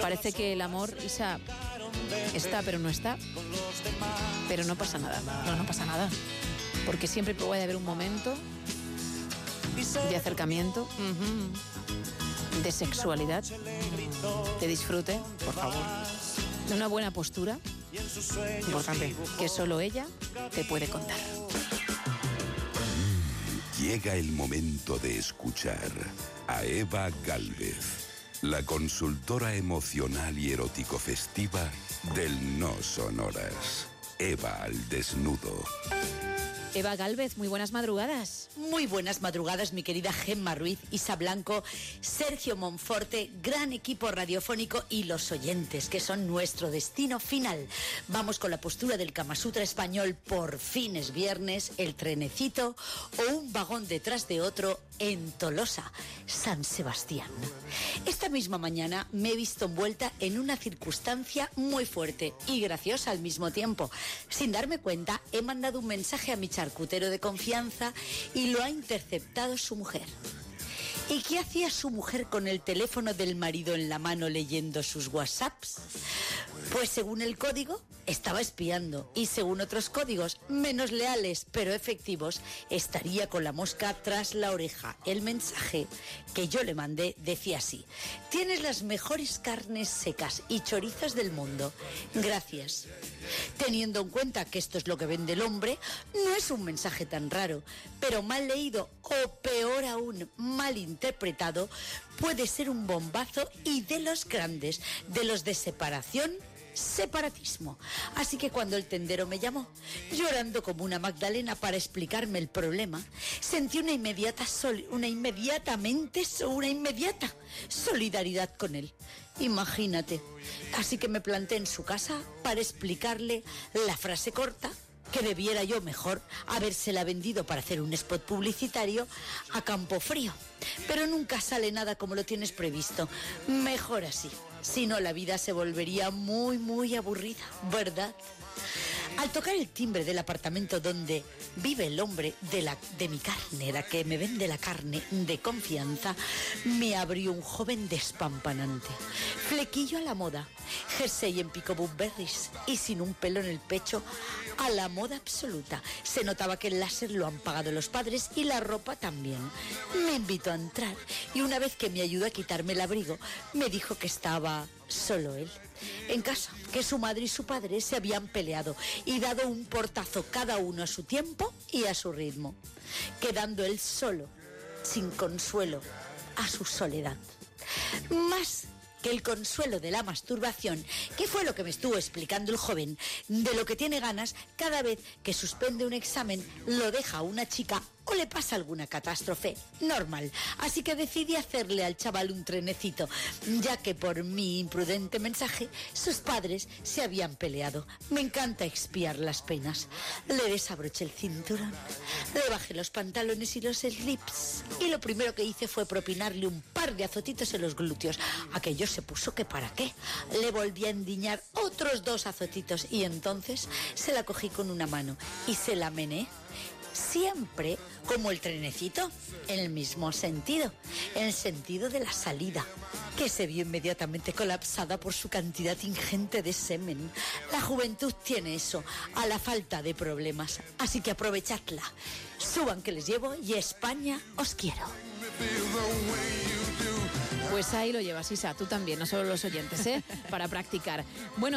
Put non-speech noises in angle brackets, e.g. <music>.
Parece que el amor, Isa, está pero no está. Pero no pasa nada. No, no pasa nada. Porque siempre puede haber un momento de acercamiento, de sexualidad, de disfrute, Por favor. de una buena postura Importante. que solo ella te puede contar. Llega el momento de escuchar a Eva Galvez, la consultora emocional y erótico festiva del No Sonoras. Eva al desnudo. Eva Galvez, muy buenas madrugadas. Muy buenas madrugadas, mi querida Gemma Ruiz, Isa Blanco, Sergio Monforte, gran equipo radiofónico y los oyentes, que son nuestro destino final. Vamos con la postura del Kama Sutra español, por fin es viernes, el trenecito o un vagón detrás de otro en Tolosa, San Sebastián. Esta misma mañana me he visto envuelta en una circunstancia muy fuerte y graciosa al mismo tiempo. Sin darme cuenta, he mandado un mensaje a mi charcutero de confianza y lo ha interceptado su mujer. ¿Y qué hacía su mujer con el teléfono del marido en la mano leyendo sus WhatsApps? Pues según el código, estaba espiando y según otros códigos, menos leales pero efectivos, estaría con la mosca tras la oreja. El mensaje que yo le mandé decía así, tienes las mejores carnes secas y chorizos del mundo. Gracias. Teniendo en cuenta que esto es lo que vende el hombre, no es un mensaje tan raro, pero mal leído o peor aún, mal interpretado, puede ser un bombazo y de los grandes, de los de separación separatismo. Así que cuando el tendero me llamó, llorando como una Magdalena para explicarme el problema, sentí una inmediata una inmediatamente una inmediata solidaridad con él. Imagínate. Así que me planté en su casa para explicarle la frase corta que debiera yo mejor habérsela vendido para hacer un spot publicitario a campo frío. Pero nunca sale nada como lo tienes previsto. Mejor así. Si no, la vida se volvería muy, muy aburrida, ¿verdad? Al tocar el timbre del apartamento donde vive el hombre de, la, de mi carne, la que me vende la carne de confianza, me abrió un joven despampanante. Flequillo a la moda, jersey en pico berries y sin un pelo en el pecho, a la moda absoluta. Se notaba que el láser lo han pagado los padres y la ropa también. Me invitó a entrar y una vez que me ayudó a quitarme el abrigo, me dijo que estaba solo él. En casa, que su madre y su padre se habían peleado y dado un portazo cada uno a su tiempo y a su ritmo, quedando él solo, sin consuelo, a su soledad. Más que el consuelo de la masturbación, que fue lo que me estuvo explicando el joven, de lo que tiene ganas cada vez que suspende un examen, lo deja una chica o le pasa alguna catástrofe normal. Así que decidí hacerle al chaval un trenecito, ya que por mi imprudente mensaje sus padres se habían peleado. Me encanta expiar las penas. Le desabroché el cinturón, le bajé los pantalones y los slips y lo primero que hice fue propinarle un par de azotitos en los glúteos. Aquello se puso que para qué. Le volví a endiñar otros dos azotitos y entonces se la cogí con una mano y se la mené siempre como el trenecito, en el mismo sentido, en el sentido de la salida, que se vio inmediatamente colapsada por su cantidad ingente de semen. La juventud tiene eso, a la falta de problemas, así que aprovechadla. Suban que les llevo y España os quiero. Pues ahí lo llevas, Isa, tú también, no solo los oyentes, ¿eh? <laughs> Para practicar. Bueno,